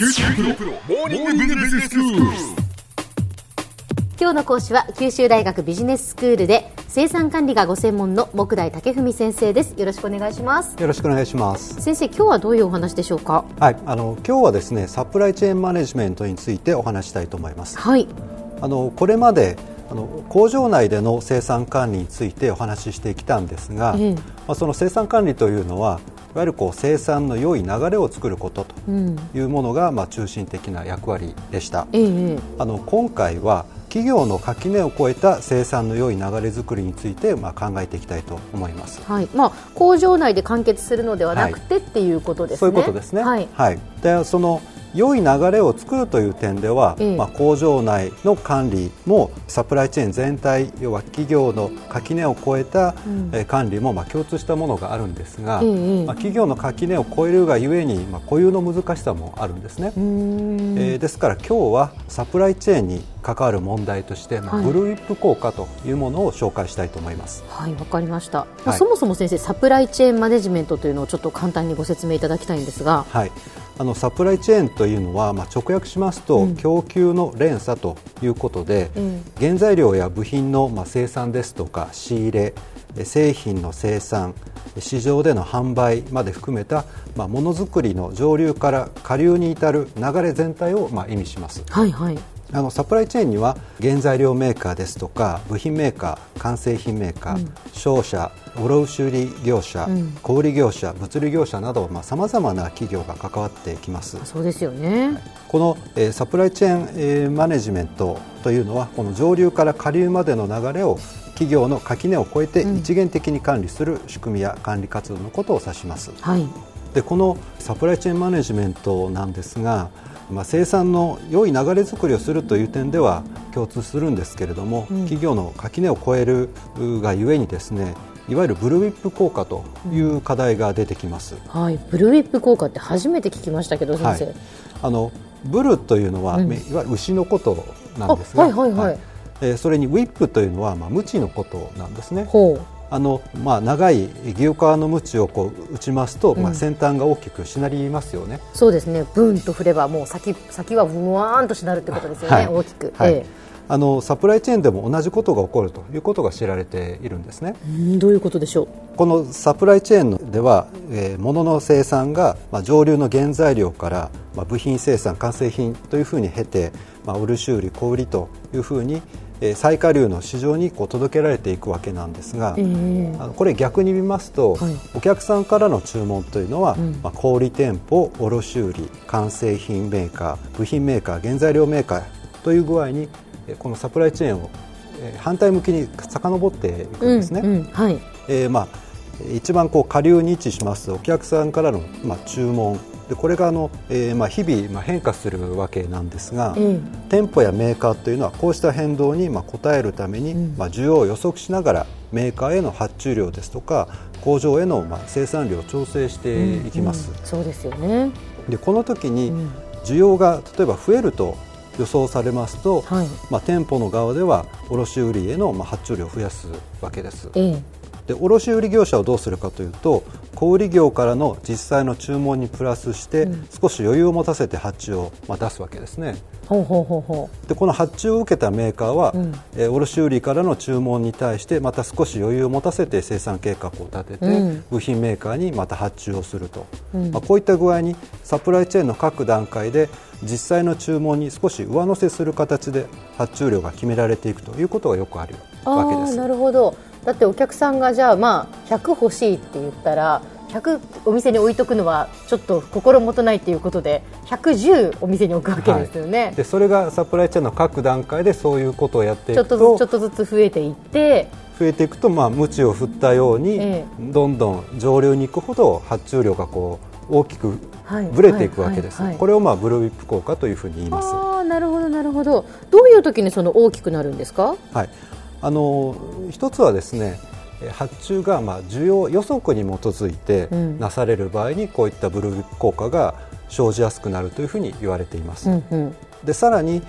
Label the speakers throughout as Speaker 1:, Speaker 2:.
Speaker 1: 九州大学モーニングビジネススクール。
Speaker 2: 今日の講師は九州大学ビジネススクールで生産管理がご専門の木大武文先生です。よろしくお願いします。
Speaker 3: よろしくお願いします。
Speaker 2: 先生今日はどういうお話でしょうか？
Speaker 3: はいあの今日はですねサプライチェーンマネジメントについてお話したいと思います。
Speaker 2: はい。
Speaker 3: あのこれまであの工場内での生産管理についてお話ししてきたんですが、
Speaker 2: ええ。
Speaker 3: まあ、その生産管理というのはいわゆるこう生産の良い流れを作ることというものが、まあ、中心的な役割でした、
Speaker 2: ええ
Speaker 3: あの今回は企業の垣根を越えた生産の良い流れ作りについて、まあ、考えていきたいと思います。
Speaker 2: はい。まあ工場内で完結するのではなくて、っていうことですね。
Speaker 3: そういうことですね。
Speaker 2: はい。
Speaker 3: でその良い流れを作るという点では、
Speaker 2: ええ。
Speaker 3: まあ、工場内の管理もサプライチェーン全体要は企業の垣根を越えた、
Speaker 2: うん。
Speaker 3: えー管理もまあ共通したものがあるんですが、
Speaker 2: ええ
Speaker 3: まあ、企業の垣根を越えるがゆえに、まあ、固有の難しさもあるんですね。えーですから今日はサプライチェーンに関わる問題として、まあ
Speaker 2: はい。
Speaker 3: ブルーウィップ効果というものを紹介したいと思います。
Speaker 2: はいわかりました、まあ
Speaker 3: はい
Speaker 2: そもそも先生サプライチェーンマネジメントというのをちょっと簡単にご説明いただきたいんですが
Speaker 3: はい、あのサプライチェーンというのは、まあ、直訳しますと、
Speaker 2: うん。
Speaker 3: 供給の連鎖ということで、
Speaker 2: え
Speaker 3: 原材料や部品の、まあ、生産ですとか仕入れえ製品の生産市場での販売まで含めた、まあ、ものづくりの上流から下流に至る流れ全体を、まあ、意味します。
Speaker 2: はいはい
Speaker 3: あのサプライチェーンには原材料メーカーですとか部品メーカー完成品メーカー、商社卸売業者、
Speaker 2: うん。
Speaker 3: 小売業者物流業者などさまざ、まな企業が関わってきます。
Speaker 2: そうですよね、
Speaker 3: この、えーサプライチェーン、えーマネジメントというのはこの上流から下流までの流れを企業の垣根を越えて
Speaker 2: うん。
Speaker 3: 一元的に管理する仕組みや管理活動のことを指します。
Speaker 2: はい。
Speaker 3: でこのサプライチェーンマネジメントなんですが、まあ、生産の良い流れ作りをするという点では共通するんですけれども、
Speaker 2: うん。
Speaker 3: 企業の垣根を越えるがゆえにですねいわゆるブルーウィップ効果という課題が出てきます。
Speaker 2: はい。ブルーウィップ効果って初めて聞きましたけど先生、
Speaker 3: はい、あのブルというのは、
Speaker 2: うん。
Speaker 3: めいわゆる牛のことなんですが、
Speaker 2: あはいはい。はい。
Speaker 3: えーそれにウィップというのは、まあ、無知のことなんですね。
Speaker 2: ほう
Speaker 3: あのまあ、長い牛革の鞭をこう打ちますと、まあ、
Speaker 2: うん
Speaker 3: 先端が大きくしなりますよね。
Speaker 2: そうですね。ブンと振ればもう先先はブワーンとしなるってことですよね、
Speaker 3: はい。
Speaker 2: 大きく、
Speaker 3: はい。
Speaker 2: え
Speaker 3: あのサプライチェーンでも同じことが起こるということが知られているんですね。
Speaker 2: えうんどういうことでしょう？
Speaker 3: このサプライチェーンでは、えー物の生産が、まあ、上流の原材料から、まあ、部品生産完成品というふうに経て、まあ、卸売小売というふうに、えー最下流の市場にこう届けられていくわけなんですが、
Speaker 2: ええ。
Speaker 3: あのこれ逆に見ますと、
Speaker 2: はい。
Speaker 3: お客さんからの注文というのは、
Speaker 2: うん
Speaker 3: まあ、小売店舗卸売完成品メーカー部品メーカー原材料メーカーという具合にえーこのサプライチェーンをえー反対向きに遡っていくんですね。
Speaker 2: うんうんはい。
Speaker 3: えーまあ、一番こう下流に位置しますお客さんからの、まあ、注文でこれがあの、えーまあ、日々、まあ、変化するわけなんですが、
Speaker 2: ええ。
Speaker 3: 店舗やメーカーというのはこうした変動にまあ応えるために、
Speaker 2: うん。
Speaker 3: まあ、需要を予測しながらメーカーへの発注量ですとか工場へのまあ生産量を調整していきます。
Speaker 2: うんうんそうですよね、
Speaker 3: でこの時に
Speaker 2: うん。
Speaker 3: 需要が例えば増えると予想されますと、
Speaker 2: はい。
Speaker 3: まあ、店舗の側では卸売へのまあ発注量を増やすわけです。
Speaker 2: ええ
Speaker 3: で卸売業者はどうするかというと小売業からの実際の注文にプラスして、
Speaker 2: うん。
Speaker 3: 少し余裕を持たせて発注をまあ出すわけですね。
Speaker 2: ほうほうほうほ
Speaker 3: でこの発注を受けたメーカーは、
Speaker 2: うん。
Speaker 3: えー卸売からの注文に対してまた少し余裕を持たせて生産計画を立てて、
Speaker 2: うん。
Speaker 3: 部品メーカーにまた発注をすると、
Speaker 2: うん。
Speaker 3: まあ、こういった具合にサプライチェーンの各段階で実際の注文に少し上乗せする形で発注量が決められていくということがよくある
Speaker 2: う
Speaker 3: わけです。
Speaker 2: なるほどだってお客さんがじゃあまあ100欲しいって言ったら100お店に置いとくのはちょっと心もとないということで110お店に置くわけですよね、
Speaker 3: でそれがサプライチェーンの各段階でそういうことをやってい
Speaker 2: ちょっ
Speaker 3: くと
Speaker 2: とずつちょっとずつ増えていって
Speaker 3: 増えていくと、まあ、鞭を振ったように、
Speaker 2: ええ。
Speaker 3: どんどん上流に行くほど発注量がこう大きく
Speaker 2: はい。
Speaker 3: ぶれていくわけです、
Speaker 2: はい。はい。はい。
Speaker 3: これを、まあ、ブルーウィップ効果というふうに言います。
Speaker 2: ああなるほどなるほど。どういう時にその大きくなるんですか？
Speaker 3: はい、あの一つはですねえー発注がまあ需要予測に基づいて
Speaker 2: うん。
Speaker 3: なされる場合にこういったブルー効果が生じやすくなるというふうに言われています。
Speaker 2: うんうん。
Speaker 3: でさらに、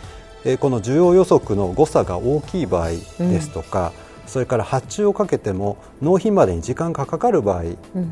Speaker 3: えーこの需要予測の誤差が大きい場合ですとか、それから発注をかけても納品までに時間がかかる場合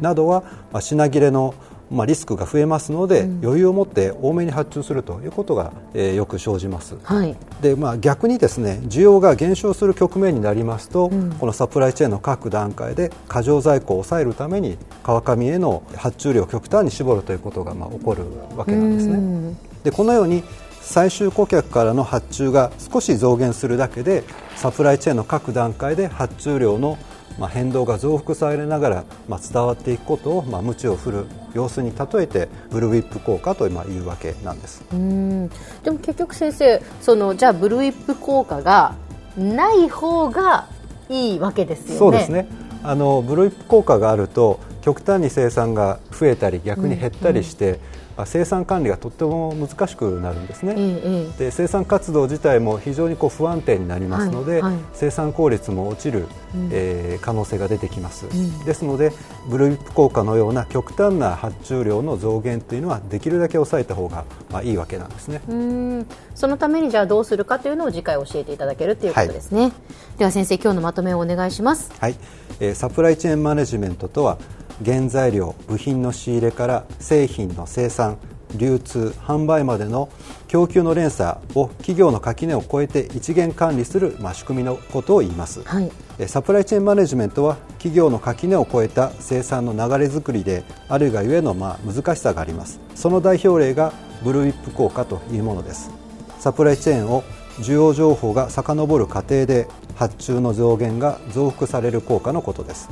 Speaker 3: などは、まあ、品切れのまあ、リスクが増えますので、うん、余裕を持って多めに発注するということが、えー、よく生じます、はい、でまあ、逆にですね需要が減少する局面になりますと、うん、このサプライチェーンの各段階で過剰在庫を抑えるために川上への発注量を極端に絞るということがまあ起こるわけなんですね。でこのように最終顧客からの発注が少し増減するだけでサプライチェーンの各段階で発注量のまあ、変動が増幅されながら、まあ、伝わっていくことを、まあ、鞭を振る様子に例えてブルーウィップ効果とまあいうわけなんです。うん。
Speaker 2: でも結局先生そのじゃあブルーウィップ効果がない方がいいわけですよね。
Speaker 3: そうですね。あのブルーウィップ効果があると極端に生産が増えたり逆に減ったりして、うんうん生産管理がとっても難しくなるんですね、うんで生産活動自体も非常にこう不安定になりますので、はいはい、生産効率も落ちる、うん、えー、可能性が出てきます、うん、ですのでブルーウィップ効果のような極端な発注量の増減というのはできるだけ抑えた方がまあいいわけなんですね。
Speaker 2: うん。そのためにじゃあどうするかというのを次回教えていただけるということですね、はい、では先生今日のまとめをお願いします。
Speaker 3: はい、えー、サプライチェーンマネジメントとは原材料部品の仕入れから製品の生産流通販売までの供給の連鎖を企業の垣根を越えて一元管理する、まあ、仕組みのことを言います、はい、サプライチェーンマネジメントは企業の垣根を越えた生産の流れ作りであるがゆえの、まあ、難しさがあります。その代表例がブルーウィップ効果というものです。サプライチェーンを需要情報が遡る過程で発注の増減が増幅される効果のことです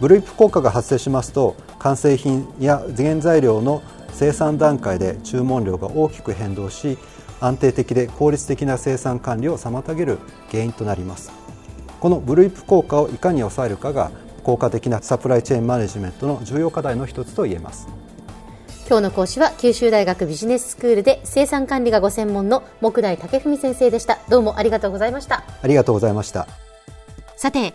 Speaker 3: ブルーイップ効果が発生しますと完成品や原材料の生産段階で注文量が大きく変動し安定的で効率的な生産管理を妨げる原因となります。このブルーイップ効果をいかに抑えるかが効果的なサプライチェーンマネジメントの重要課題の一つと言えます。
Speaker 2: 今日の講師は九州大学ビジネススクールで生産管理がご専門の木大武文先生でした。どうもありがとうございました。
Speaker 3: ありがとうございました。
Speaker 2: さて